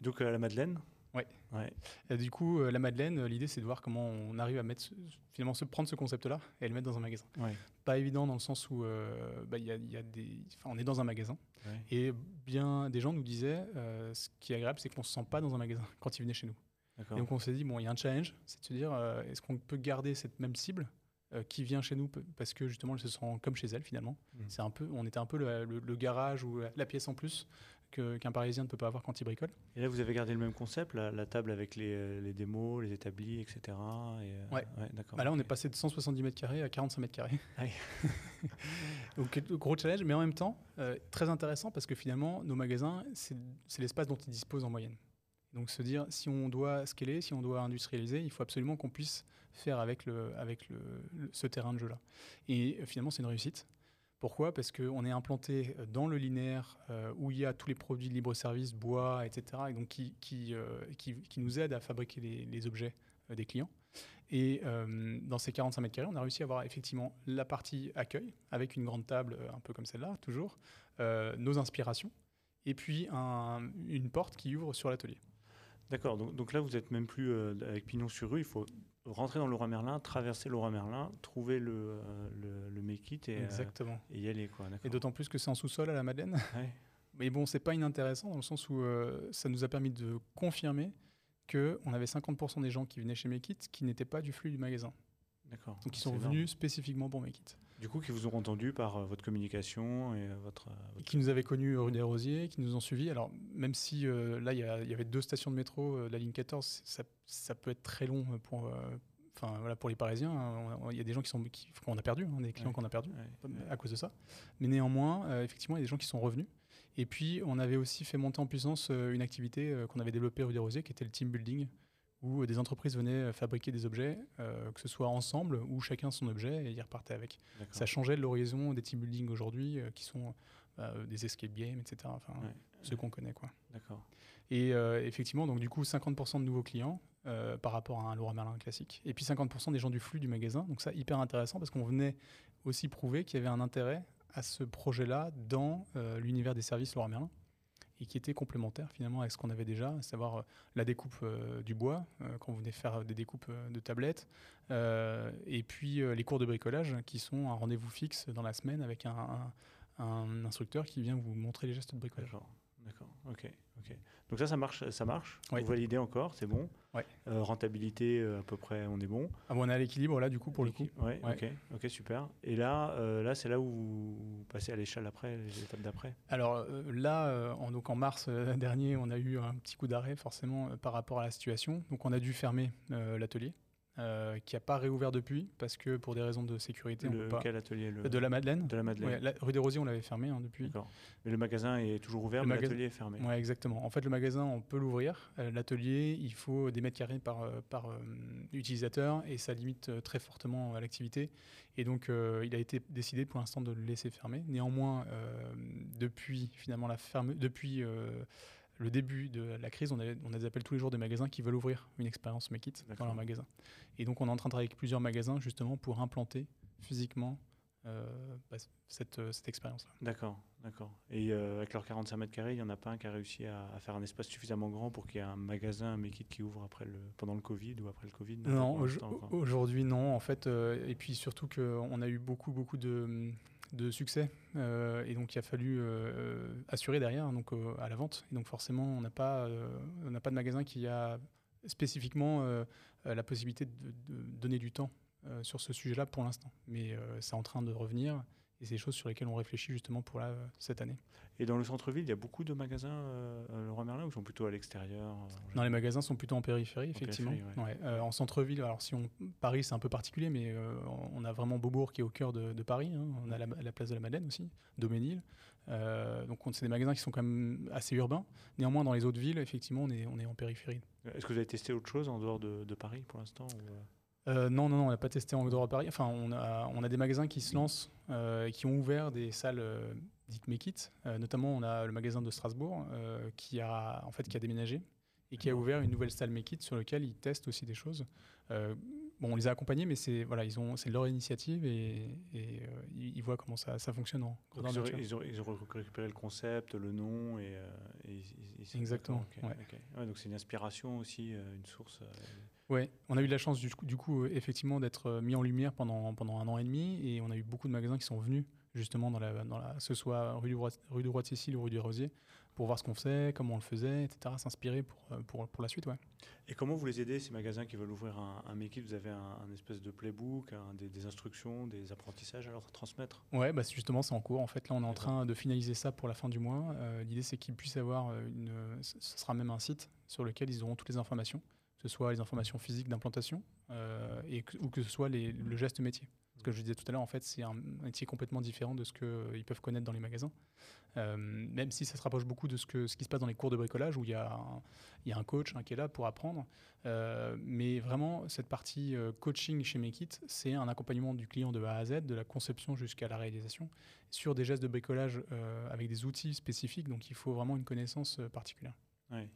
donc, la Madeleine Ouais. ouais. du coup, la Madeleine, l'idée c'est de voir comment on arrive à mettre finalement se prendre ce concept-là et le mettre dans un magasin. Ouais pas évident dans le sens où euh, bah, y a, y a des, on est dans un magasin et bien des gens nous disaient euh, ce qui est agréable c'est qu'on se sent pas dans un magasin (laughs) quand ils venaient chez nous. Et donc on s'est dit bon il y a un challenge, c'est de se dire euh, est-ce qu'on peut garder cette même cible qui vient chez nous parce que justement elle se sent comme chez elle finalement. Mmh. C'est un peu, on était un peu le garage ou la pièce en plus qu'un Parisien ne peut pas avoir quand il bricole. Et là, vous avez gardé le même concept, la, table avec les, les, démos, les établis, etc. Et, euh, ouais. d'accord. Bah là, on est passé de 170 mètres carrés à 45 mètres carrés. Ah (laughs) Donc, gros challenge, mais en même temps, euh, très intéressant parce que finalement, nos magasins, c'est l'espace dont ils disposent en moyenne. Donc, se dire, si on doit scaler, si on doit industrialiser, il faut absolument qu'on puisse faire avec, le, avec le, ce terrain de jeu-là. Et finalement, c'est une réussite. Pourquoi? Parce qu'on est implanté dans le linéaire euh, où il y a tous les produits de libre-service, bois, etc., et donc qui, qui, euh, qui, qui, nous aident à fabriquer les, objets euh, des clients. Et dans ces 45 mètres carrés, on a réussi à avoir effectivement la partie accueil, avec une grande table un peu comme celle-là, toujours, nos inspirations, et puis un, une porte qui ouvre sur l'atelier. D'accord, donc, donc, là, vous n'êtes même plus avec pignon sur rue, il faut rentrer dans Laurent Merlin, traverser Laurent Merlin, trouver le, euh, le, le make it et, euh, Exactement. et y aller. Quoi, et d'autant plus que c'est en sous-sol à la Madeleine. (laughs) Mais bon, c'est pas inintéressant dans le sens où euh, ça nous a permis de confirmer qu'on avait 50% des gens qui venaient chez Make It qui n'étaient pas du flux du magasin. D'accord. Donc ils sont venus spécifiquement pour Make It. Du coup, qui vous ont entendu par euh, votre communication et euh, votre, euh, Qui nous avaient connus rue des Rosiers, qui nous ont suivis. Alors, même si là, il y, avait deux stations de métro, la ligne 14, ça, ça, peut être très long pour, enfin, voilà, pour les Parisiens. Il y a des gens qui sont, qu'on a perdu, hein, des clients qu'on a perdus à cause de ça. Mais néanmoins, effectivement, il y a des gens qui sont revenus. Et puis, on avait aussi fait monter en puissance une activité qu'on avait développée rue des Rosiers, qui était le team building où des entreprises venaient fabriquer des objets, euh, que ce soit ensemble ou chacun son objet, et ils repartaient avec. Ça changeait l'horizon des team building aujourd'hui, euh, qui sont bah, des escape games, etc. Enfin, ceux qu'on connaît, quoi. D'accord. Et euh, effectivement, donc du coup, 50% de nouveaux clients par rapport à un Laura Merlin classique, et puis 50% des gens du flux du magasin. Donc ça, hyper intéressant parce qu'on venait aussi prouver qu'il y avait un intérêt à ce projet-là dans l'univers des services Laura Merlin et qui était complémentaire finalement avec ce qu'on avait déjà, à savoir euh, la découpe euh, du bois, euh, quand vous venez faire des découpes de tablettes, et puis les cours de bricolage qui sont un rendez-vous fixe dans la semaine avec un, instructeur qui vient vous montrer les gestes de bricolage. D'accord, ok, ok. Donc ça, ça marche, ça marche. Vous validez encore, c'est bon. Ouais. Euh, rentabilité, euh, à peu près, on est bon. Ah bon, on est à l'équilibre là, du coup, pour le coup. Ouais, ok, ok, super. Et là, euh, là, c'est là où vous passez à l'échelle après, les étapes d'après? Alors là, en, donc en mars dernier, on a eu un petit coup d'arrêt forcément par rapport à la situation. Donc on a dû fermer l'atelier. Euh, qui n'a pas réouvert depuis parce que pour des raisons de sécurité. Le, on quel atelier De la Madeleine. De la Madeleine. rue des Rosiers, on l'avait fermé hein, depuis. Mais le magasin est toujours ouvert, mais l'atelier est fermé. Oui, exactement. En fait, le magasin, on peut l'ouvrir. Euh, l'atelier, il faut des mètres carrés par, euh, par utilisateur et ça limite très fortement l'activité. Et donc, il a été décidé pour l'instant de le laisser fermer. Néanmoins, depuis finalement la ferme, depuis le début de la crise, on a, on a des appels tous les jours des magasins qui veulent ouvrir une expérience Make It dans leur magasin. Et donc, on est en train de travailler avec plusieurs magasins justement pour implanter physiquement euh, bah, cette, euh, cette expérience-là. D'accord, d'accord. Et euh, avec leurs 45 mètres carrés, il n'y en a pas un qui a réussi à, faire un espace suffisamment grand pour qu'il y ait un magasin Make It qui ouvre après le, pendant le Covid ou après le Covid Non, aujourd'hui non, en fait. et puis surtout qu'on a eu beaucoup, beaucoup de, de succès. Euh, et donc, il a fallu euh, assurer derrière, donc euh, à la vente. Et donc, forcément, on n'a pas, on pas de magasin qui a spécifiquement la possibilité de, donner du temps sur ce sujet-là pour l'instant. Mais c'est en train de revenir. Et c'est des choses sur lesquelles on réfléchit justement pour la, cette année. Et dans le centre-ville, il y a beaucoup de magasins euh, Leroy Merlin ou sont plutôt à l'extérieur euh, Non, les magasins sont plutôt en périphérie, effectivement. Euh, en centre-ville, alors si on Paris, c'est un peu particulier, mais euh, on a vraiment Beaubourg qui est au cœur de, Paris. Hein. On a la, place de la Madeleine aussi, Doménil. donc c'est des magasins qui sont quand même assez urbains. Néanmoins, dans les autres villes, effectivement, on est, on est en périphérie. Est-ce que vous avez testé autre chose en dehors de, Paris pour l'instant non, non, non, on n'a pas testé en dehors de Paris. Enfin, on a, on a des magasins qui se lancent, et qui ont ouvert des salles dites Make It. notamment, on a le magasin de Strasbourg qui, a, en fait, qui a déménagé et qui a ouvert une nouvelle salle Make It sur laquelle ils testent aussi des choses. Bon, on les a accompagnés, mais c'est voilà, ils ont, c'est leur initiative et, ils, voient comment ça, ça fonctionne. En, ils, ont, récupéré le concept, le nom et, exactement. donc c'est une inspiration aussi, une source. Ouais, on a eu de la chance du, du coup effectivement d'être mis en lumière pendant pendant un an et demi et on a eu beaucoup de magasins qui sont venus justement dans la, dans la, ce soit rue du Roi, rue du Roi de Cécile ou rue du Rosier, pour voir ce qu'on faisait, comment on le faisait, etc., s'inspirer pour, euh, pour, pour, la suite. Ouais. Et comment vous les aidez, ces magasins qui veulent ouvrir un, un Vous avez un, espèce de playbook, des, instructions, des apprentissages à leur transmettre? Ouais, bah justement, c'est en cours. En fait, là, on est en train de finaliser ça pour la fin du mois. Euh, l'idée, c'est qu'ils puissent avoir une. Ce sera même un site sur lequel ils auront toutes les informations, que ce soit les informations physiques d'implantation euh, ou que ce soit les, le geste métier. Ce que je disais tout à l'heure, en fait, c'est un métier complètement différent de ce qu'ils peuvent connaître dans les magasins. Euh, même si ça se rapproche beaucoup de ce, qui se passe dans les cours de bricolage, où il y a un, coach qui est là pour apprendre. Euh, mais vraiment, cette partie euh, coaching chez Mekit, c'est un accompagnement du client de A à Z, de la conception jusqu'à la réalisation, sur des gestes de bricolage avec des outils spécifiques. Donc, il faut vraiment une connaissance particulière. Oui.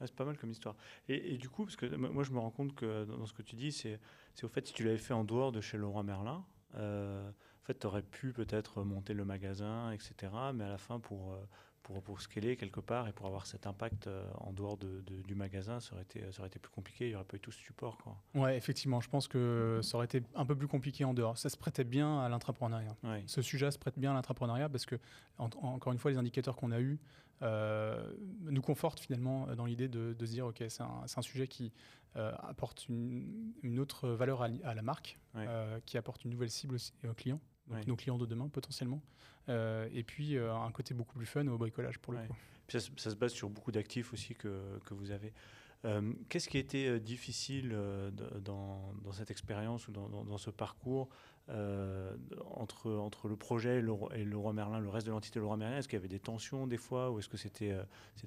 Ah, c'est pas mal comme histoire. Et, du coup, parce que moi je me rends compte que dans ce que tu dis, c'est au fait si tu l'avais fait en dehors de chez Leroy Merlin, euh, en fait tu aurais pu peut-être monter le magasin, etc. Mais à la fin, pour, euh, pour, pour scaler quelque part et pour avoir cet impact euh, en dehors de, du magasin, ça aurait, été, ça aurait été plus compliqué, il n'y aurait pas eu tout ce support. Quoi. Ouais, effectivement, je pense que ça aurait été un peu plus compliqué en dehors. Ça se prêtait bien à l'entrepreneuriat. Ce sujet se prête bien à l'entrepreneuriat parce que, encore une fois, les indicateurs qu'on a eus, euh, nous conforte finalement dans l'idée de, se dire ok c'est un, un, sujet qui euh, apporte une, une, autre valeur à, la marque, euh, qui apporte une nouvelle cible aussi aux clients, donc nos clients de demain potentiellement, et puis un côté beaucoup plus fun au bricolage pour le coup. Ça, ça, se base sur beaucoup d'actifs aussi que, que vous avez. Qu'est-ce qui a été difficile dans, dans, cette expérience ou dans, dans, ce parcours euh, entre, entre le projet et le, et le, roi Merlin, le reste de l'entité le roi Merlin? Est-ce qu'il y avait des tensions des fois Ou est-ce que c'était, euh,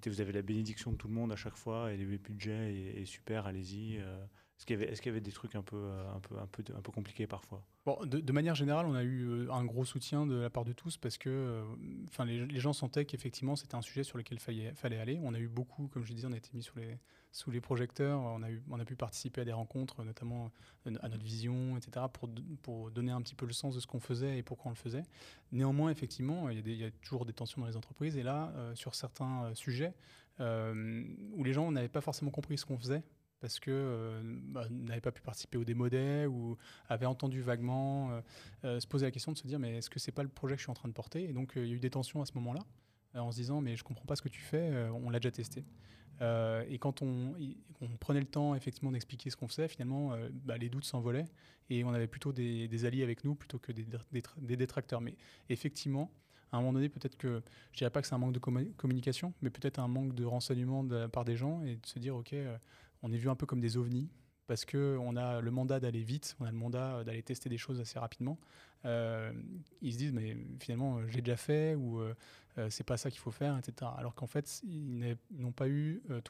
vous avez la bénédiction de tout le monde à chaque fois et les budgets et, super, allez-y euh, est-ce qu'il, y avait, des trucs un peu, peu, un peu, un peu compliqués parfois? De, manière générale, on a eu un gros soutien de la part de tous parce que enfin, les, gens sentaient qu'effectivement c'était un sujet sur lequel il fallait, fallait aller. On a eu beaucoup, comme je disais, on a été mis sous les, sous les projecteurs. On a, eu, on a pu participer à des rencontres, notamment à notre vision, etc., pour, pour donner un petit peu le sens de ce qu'on faisait et pourquoi on le faisait. Néanmoins, effectivement, il y a, toujours des tensions dans les entreprises. Et là, euh, sur certains euh, sujets euh, où les gens n'avaient pas forcément compris ce qu'on faisait, parce que bah, n'avaient pas pu participer au démodé ou avaient entendu vaguement se poser la question de se dire mais est-ce que c'est pas le projet que je suis en train de porter? Et donc il y a eu des tensions à ce moment-là en se disant mais je comprends pas ce que tu fais, on l'a déjà testé. Euh, et quand on, prenait le temps effectivement d'expliquer ce qu'on faisait, finalement, euh, bah, les doutes s'envolaient et on avait plutôt des, alliés avec nous plutôt que des, détracteurs. Mais effectivement, à un moment donné, peut-être que je dirais pas que c'est un manque de communication, mais peut-être un manque de renseignement de la part des gens et de se dire, ok, euh, on est vu un peu comme des ovnis parce qu'on a le mandat d'aller vite, on a le mandat d'aller tester des choses assez rapidement. ils se disent, mais finalement, j'ai déjà fait, ou euh, c'est pas ça qu'il faut faire, etc. Alors qu'en fait, ils n'ont pas eu euh,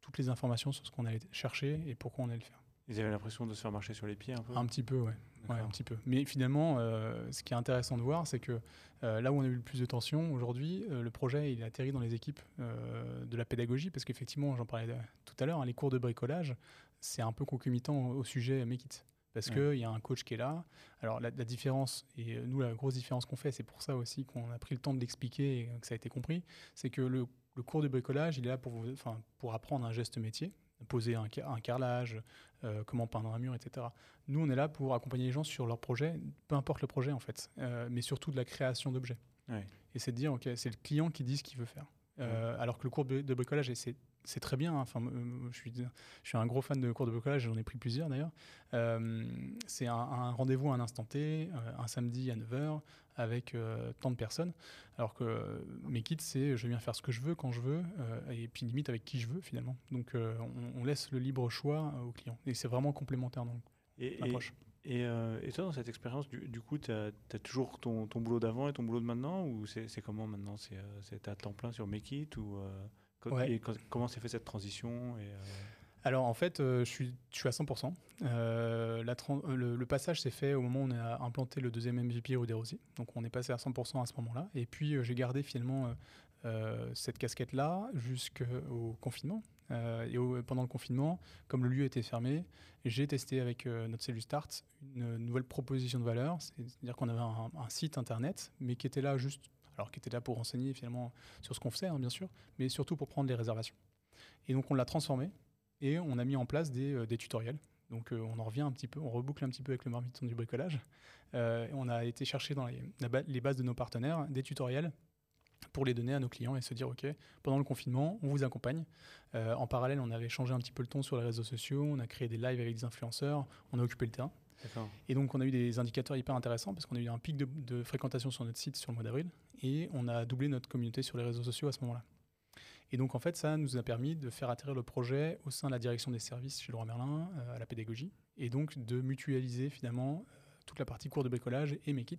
toutes les informations sur ce qu'on allait chercher et pourquoi on allait le faire. Ils avaient l'impression de se faire marcher sur les pieds un peu Un petit peu, ouais. un petit peu. Mais finalement, euh, ce qui est intéressant de voir, c'est que là où on a eu le plus de tension aujourd'hui, le projet il a atterri dans les équipes de la pédagogie, parce qu'effectivement, j'en parlais tout à l'heure, hein, les cours de bricolage, c'est un peu concomitant au sujet Make It parce qu'il y a un coach qui est là. Alors la, différence, et nous la grosse différence qu'on fait, c'est pour ça aussi qu'on a pris le temps de l'expliquer et que ça a été compris, c'est que le, cours de bricolage, il est là pour, vous, pour apprendre un geste métier, poser un, un carrelage, euh, comment peindre un mur, etc. Nous, on est là pour accompagner les gens sur leur projet, peu importe le projet en fait, euh, mais surtout de la création d'objets. Et c'est de dire, ok, c'est le client qui dit ce qu'il veut faire. Euh, alors que le cours de bricolage, c'est c'est très bien. Hein. Enfin, je suis, je suis un gros fan de cours de bricolage, j'en ai pris plusieurs d'ailleurs. Euh, c'est un, rendez-vous à un instant T, euh, un samedi à 9h, avec euh, tant de personnes. Alors que mes kits, c'est je viens faire ce que je veux, quand je veux, et puis limite avec qui je veux finalement. Donc on, laisse le libre choix aux clients. Et c'est vraiment complémentaire dans l'approche. Et, et, toi, dans cette expérience, du, coup, tu as, toujours ton, ton boulot d'avant et ton boulot de maintenant Ou c'est comment maintenant? C'est à temps plein sur Make ou, comment s'est fait cette transition et, euh, alors en fait, je, suis, je suis à 100%. le, passage s'est fait au moment où on a implanté le deuxième MVP rue des Rosiers. Donc on est passé à 100% à ce moment-là. Et puis j'ai gardé finalement cette casquette-là jusqu'au confinement. et pendant le confinement, comme le lieu était fermé, j'ai testé avec notre cellule Start une nouvelle proposition de valeur. C'est-à-dire qu'on avait un, un, site internet, mais qui était là juste alors qui était là pour renseigner finalement sur ce qu'on faisait, hein, bien sûr, mais surtout pour prendre les réservations. Et donc on l'a transformé et on a mis en place des, euh, tutoriels. Donc euh, on en revient un petit peu, on reboucle un petit peu avec le marmiton du bricolage. Euh, on a été chercher dans les, les, bases de nos partenaires des tutoriels pour les donner à nos clients et se dire, OK, pendant le confinement, on vous accompagne. en parallèle, on avait changé un petit peu le ton sur les réseaux sociaux, on a créé des lives avec des influenceurs, on a occupé le terrain. Et donc, on a eu des indicateurs hyper intéressants parce qu'on a eu un pic de, fréquentation sur notre site sur le mois d'avril et on a doublé notre communauté sur les réseaux sociaux à ce moment-là. Et donc, en fait, ça nous a permis de faire atterrir le projet au sein de la direction des services chez Leroy Merlin, euh, à la pédagogie, et donc de mutualiser finalement euh, toute la partie cours de bricolage et mes kits,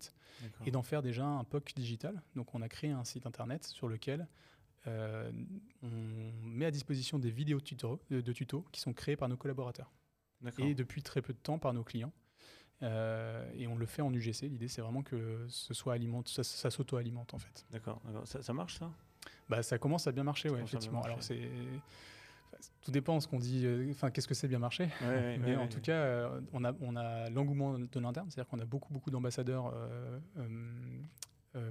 et d'en faire déjà un POC digital. Donc, on a créé un site internet sur lequel euh, on met à disposition des vidéos de, de tutos qui sont créés par nos collaborateurs. Et depuis très peu de temps par nos clients. Euh, et on le fait en UGC. L'idée, c'est vraiment que ce soit alimente, ça, s'auto-alimente en fait. D'accord. Ça, marche ça? Bah, ça commence à bien marcher, ouais, effectivement. Alors c'est tout dépend de ce qu'on dit. Euh, enfin, qu'est-ce que c'est bien marché Mais en tout cas, euh, on a, on a l'engouement de l'interne, c'est-à-dire qu'on a beaucoup, beaucoup d'ambassadeurs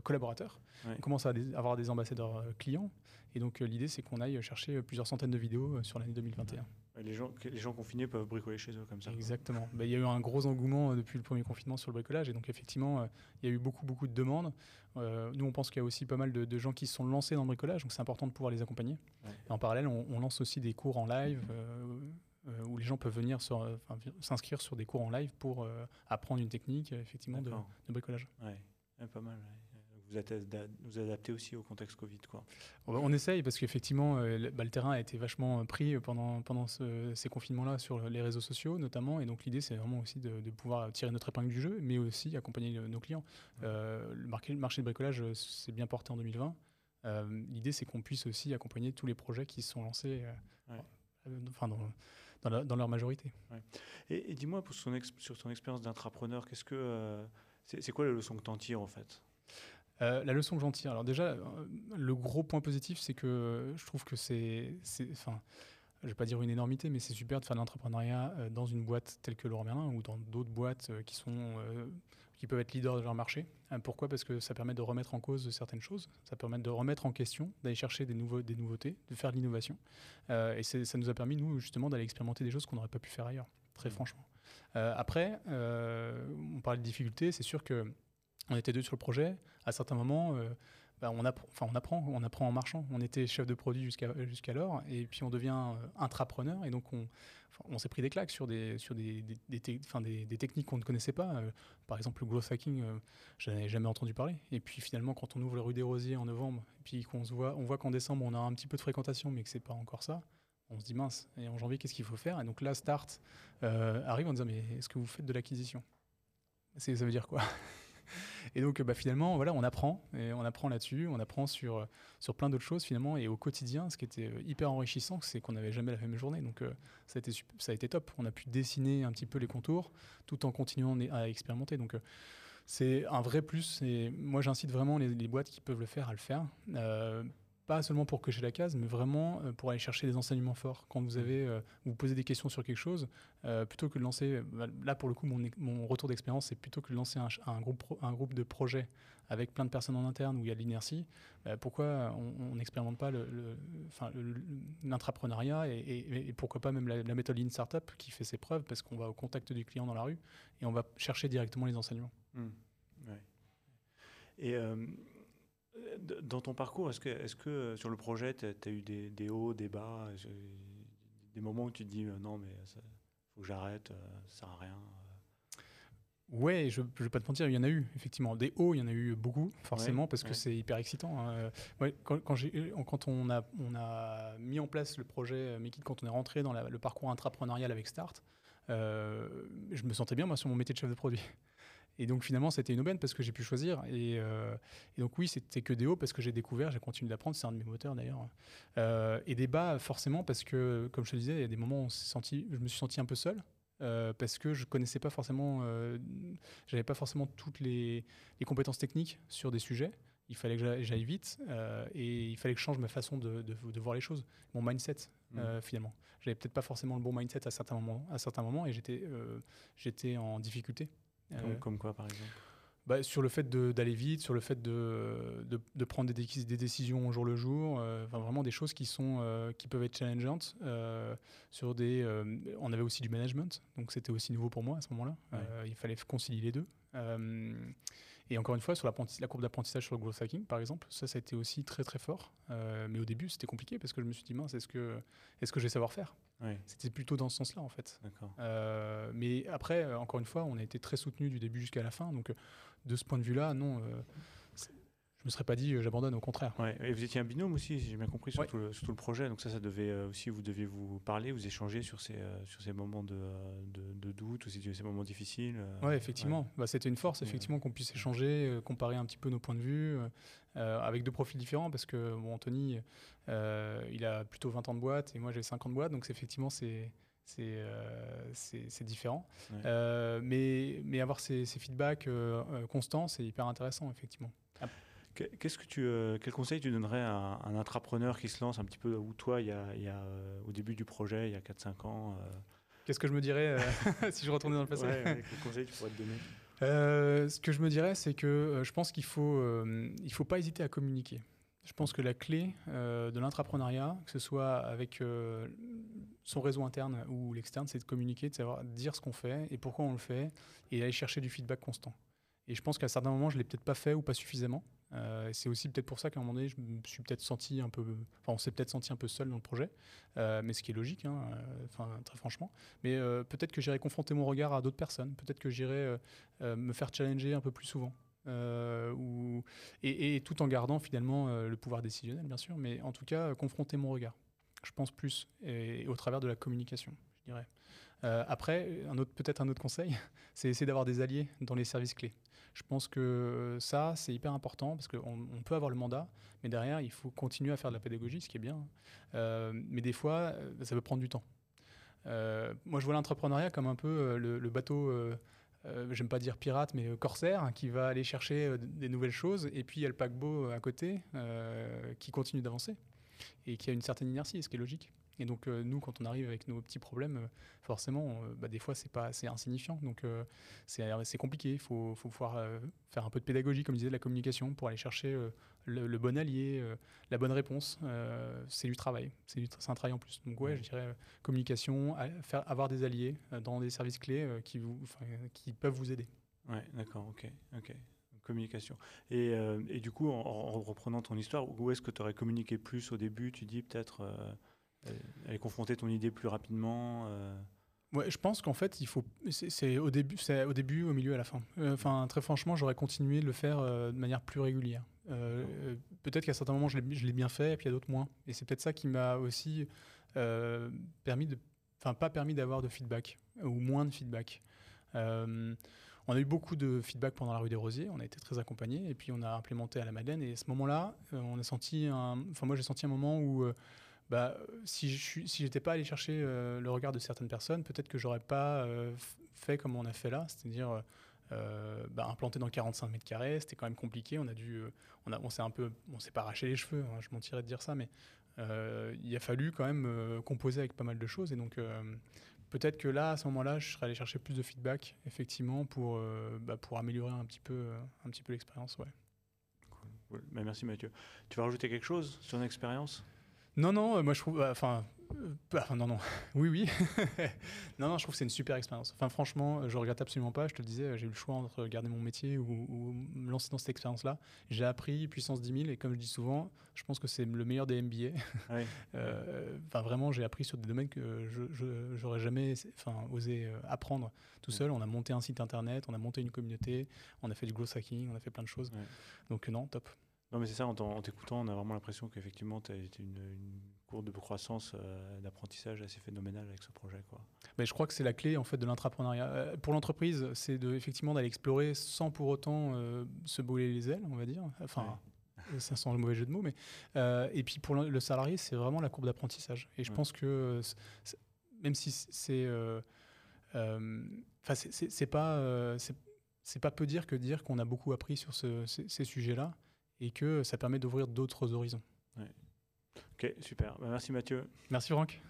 collaborateurs. On commence à avoir des ambassadeurs clients. Et donc, l'idée, c'est qu'on aille chercher plusieurs centaines de vidéos sur l'année 2021. Les gens, les gens confinés peuvent bricoler chez eux comme ça. Exactement. Bah, il y a eu un gros engouement euh, depuis le premier confinement sur le bricolage et donc effectivement, euh, il y a eu beaucoup, beaucoup de demandes. Euh, nous, on pense qu'il y a aussi pas mal de, gens qui se sont lancés dans le bricolage, donc c'est important de pouvoir les accompagner. en parallèle, on, lance aussi des cours en live où les gens peuvent venir s'inscrire sur des cours en live pour apprendre une technique effectivement de, de, bricolage. Ouais. pas mal vous vous adaptez aussi au contexte Covid quoi. On essaye parce qu'effectivement euh, bah, le terrain a été vachement pris pendant, pendant ces confinements-là sur les réseaux sociaux notamment et donc l'idée c'est vraiment aussi de, pouvoir tirer notre épingle du jeu mais aussi accompagner nos clients. Euh, le, marché, le, marché, de bricolage euh, s'est bien porté en 2020. l'idée c'est qu'on puisse aussi accompagner tous les projets qui se sont lancés enfin, dans, dans, leur majorité. Et, dis-moi sur ton expérience d'intrapreneur, qu'est-ce que c'est quoi la leçon que tu en tires en fait? Euh, la leçon que j'en tire, alors déjà, euh, le gros point positif, c'est que je trouve que c'est, enfin, je vais pas dire une énormité, mais c'est super de faire de l'entrepreneuriat euh, dans une boîte telle que Laurent Merlin ou dans d'autres boîtes qui sont, qui peuvent être leaders de leur marché. pourquoi? Parce que ça permet de remettre en cause certaines choses, ça permet de remettre en question, d'aller chercher des, nouveaux, des nouveautés, de faire de l'innovation. et ça nous a permis, nous, justement, d'aller expérimenter des choses qu'on n'aurait pas pu faire ailleurs, très mmh. franchement. après, on parlait de difficultés, c'est sûr que on était deux sur le projet. À certains moments, euh, bah, on, apprend, en marchant. On était chef de produit jusqu'alors, et puis on devient euh, intrapreneur, et donc on, s'est pris des claques sur des, techniques qu'on ne connaissait pas. Euh, par exemple, le growth hacking, je n'avais jamais entendu parler. Et puis finalement, quand on ouvre le rue des Rosiers en novembre, et puis qu'on se voit, on voit qu'en décembre, on a un petit peu de fréquentation, mais que c'est pas encore ça. On se dit mince, et en janvier, qu'est-ce qu'il faut faire? Et donc là, Start arrive en disant mais est-ce que vous faites de l'acquisition? Ça veut dire quoi? Et donc, bah, finalement, voilà, on apprend, et on apprend là-dessus, on apprend sur, sur plein d'autres choses finalement, et au quotidien, ce qui était euh, hyper enrichissant, c'est qu'on n'avait jamais la même journée. Donc, euh, ça, a été, top. On a pu dessiner un petit peu les contours tout en continuant à expérimenter. Donc, euh, c'est un vrai plus. Et moi, j'incite vraiment les, boîtes qui peuvent le faire à le faire pas seulement pour cocher la case, mais vraiment euh, pour aller chercher des enseignements forts. Quand vous avez, euh, vous posez des questions sur quelque chose, euh, plutôt que de lancer, bah, là pour le coup, mon, mon retour d'expérience, c'est plutôt que de lancer un, groupe, un groupe de projets avec plein de personnes en interne où il y a de l'inertie, pourquoi on n'expérimente pas l'entrepreneuriat le, et, et, pourquoi pas même la, méthode Lean Startup qui fait ses preuves parce qu'on va au contact du client dans la rue et on va chercher directement les enseignements. Mmh. Et dans ton parcours, est-ce que, est que euh, sur le projet, tu as, eu des, hauts, des bas, des moments où tu te dis euh, non, mais il faut que j'arrête, euh, ça sert à rien Ouais, je ne vais pas te mentir, il y en a eu, effectivement. Des hauts, il y en a eu beaucoup, forcément, parce que c'est hyper excitant. Hein. quand, quand on, a, on a mis en place le projet Mekit, quand on est rentré dans le parcours intrapreneurial avec Start, je me sentais bien, moi, sur mon métier de chef de produit. Et donc finalement, c'était une aubaine parce que j'ai pu choisir. Et, donc oui, c'était que des hauts parce que j'ai découvert, j'ai continué d'apprendre. C'est un de mes moteurs d'ailleurs. et des bas forcément parce que, comme je te disais, il y a des moments où senti, je me suis senti un peu seul. parce que je connaissais pas forcément, j'avais pas forcément toutes les, les, compétences techniques sur des sujets il fallait que j'aille vite euh, et il fallait que je change ma façon de, de, voir les choses, mon mindset mmh. euh, finalement. J'avais peut-être pas forcément le bon mindset à certains moments, à certains moments et j'étais euh, j'étais en difficulté. Comme, quoi par exemple bah, sur le fait d'aller vite, sur le fait de, de prendre des, des, décisions au jour le jour, enfin, vraiment des choses qui, sont, qui peuvent être challengeantes. sur des, on avait aussi du management, donc c'était aussi nouveau pour moi à ce moment-là. il fallait concilier les deux. Et encore une fois, sur la courbe d'apprentissage sur le growth hacking, par exemple, ça, ça a été aussi très très fort. Euh, mais au début, c'était compliqué parce que je me suis dit, mince, est-ce que, est-ce que je vais savoir faire C'était plutôt dans ce sens-là, en fait. Euh, mais après, euh, encore une fois, on a été très soutenu du début jusqu'à la fin. Donc, de ce point de vue-là, non, me serais pas dit euh, j'abandonne, au contraire. Ouais. Et vous étiez un binôme aussi, si j'ai bien compris, sur, tout le, le, projet. Donc ça, ça devait euh, aussi, vous deviez vous parler, vous échanger sur ces, euh, sur ces moments de, de, doute ou ces moments difficiles. Oui, effectivement. Bah, C'était une force, effectivement, qu'on puisse échanger, comparer un petit peu nos points de vue, avec deux profils différents, parce que bon, Anthony, il a plutôt 20 ans de boîte et moi j'ai 50 de boîte, donc effectivement, c'est c'est différent. mais, mais avoir ces, ces feedbacks constants, c'est hyper intéressant, effectivement. Qu'est-ce que tu, euh, quel conseil tu donnerais à un intrapreneur qui se lance un petit peu où toi, il y a, il y a euh, au début du projet, il y a 4-5 ans euh? Qu'est-ce que je me dirais (laughs) si je retournais dans le passé? Quel conseil tu pourrais te donner? Ce que je me dirais, c'est que je pense qu'il ne faut, il faut pas hésiter à communiquer. Je pense que la clé de l'intrapreneuriat, que ce soit avec son réseau interne ou l'externe, c'est de communiquer, de savoir dire ce qu'on fait et pourquoi on le fait et aller chercher du feedback constant. Et je pense qu'à certains moments, je ne l'ai peut-être pas fait ou pas suffisamment. Euh, c'est aussi peut-être pour ça qu'à un moment donné, je me suis peut-être senti un peu, enfin, on s'est peut-être senti un peu seul dans le projet, euh, mais ce qui est logique, hein, euh, enfin, très franchement. Mais peut-être que j'irai confronter mon regard à d'autres personnes, peut-être que j'irai me faire challenger un peu plus souvent. ou, et, tout en gardant finalement le pouvoir décisionnel, bien sûr, mais en tout cas, confronter mon regard. Je pense plus, et, au travers de la communication, je dirais. après, peut-être un autre conseil, (laughs) c'est essayer d'avoir des alliés dans les services clés. Je pense que ça, c'est hyper important parce qu'on on peut avoir le mandat, mais derrière, il faut continuer à faire de la pédagogie, ce qui est bien. Euh, mais des fois, euh, ça peut prendre du temps. Euh, moi, je vois l'entrepreneuriat comme un peu le, bateau, j'aime pas dire pirate, mais corsaire, hein, qui va aller chercher des nouvelles choses, et puis il y a le paquebot à côté qui continue d'avancer et qui a une certaine inertie, ce qui est logique. Et donc, euh, nous, quand on arrive avec nos petits problèmes, euh, forcément, euh, bah, des fois, c'est pas assez insignifiant. Donc, c'est compliqué. Il faut, faut, pouvoir faire un peu de pédagogie, comme disait, de la communication, pour aller chercher le, bon allié, la bonne réponse. c'est du travail. C'est un travail en plus. Donc, ouais, je dirais communication, faire, avoir des alliés dans des services clés qui, vous, qui peuvent vous aider. Ouais, d'accord, ok. ok communication. Et, et, du coup, en, reprenant ton histoire, où est-ce que tu aurais communiqué plus au début? Tu dis peut-être aller confronter ton idée plus rapidement euh. Ouais, je pense qu'en fait, il faut. C'est au début, c'est au début, au milieu, à la fin. Euh, enfin, très franchement, j'aurais continué de le faire euh, de manière plus régulière. peut-être qu'à certains moments, je l'ai bien fait, et puis à d'autres moins. Et c'est peut-être ça qui m'a aussi permis de, enfin, pas permis d'avoir de feedback ou moins de feedback. on a eu beaucoup de feedback pendant la rue des Rosiers. On a été très accompagnés, et puis on a implémenté à la Madeleine. Et à ce moment-là, on a senti, un, enfin, moi, j'ai senti un moment où bah, si je n'étais pas allé chercher euh, le regard de certaines personnes, peut-être que j'aurais pas euh, fait comme on a fait là, c'est-à-dire euh, bah, implanté dans 45 mètres carrés, c'était quand même compliqué. On a dû, on, s'est un peu, on s'est pas arraché les cheveux. Hein, je mentirais de dire ça, mais il a fallu quand même composer avec pas mal de choses. Et donc peut-être que là, à ce moment-là, je serais allé chercher plus de feedback, effectivement, pour, bah, améliorer un petit peu, l'expérience. Ouais. Merci Mathieu. Tu vas rajouter quelque chose sur ton expérience? Non, non, euh, moi je trouve. Euh, enfin, euh, non, non. (laughs) Oui, oui. (laughs) non, non, je trouve que c'est une super expérience. Enfin, franchement, je regrette absolument pas. Je te le disais, j'ai eu le choix entre garder mon métier ou, me lancer dans cette expérience-là. J'ai appris puissance 10 000 et comme je dis souvent, je pense que c'est le meilleur des MBA. (laughs) Enfin, vraiment, j'ai appris sur des domaines que je n'aurais jamais enfin, osé apprendre tout seul. On a monté un site internet, on a monté une communauté, on a fait du growth hacking, on a fait plein de choses. Donc, non, top. Non, mais c'est ça, en t'écoutant, on a vraiment l'impression qu'effectivement, tu as été une, cours de croissance d'apprentissage assez phénoménal avec ce projet. Quoi. Mais je crois que c'est la clé en fait de l'intrapreneuriat. pour l'entreprise, c'est de, effectivement d'aller explorer sans pour autant se brûler les ailes, on va dire. Enfin, ça sent le mauvais jeu de mots, mais et puis pour le salarié, c'est vraiment la courbe d'apprentissage. Et je pense que même si c'est enfin c'est pas c'est pas peu dire que dire qu'on a beaucoup appris sur ces, sujets-là et que ça permet d'ouvrir d'autres horizons. Ok, super. Bah, merci Mathieu. Merci Franck.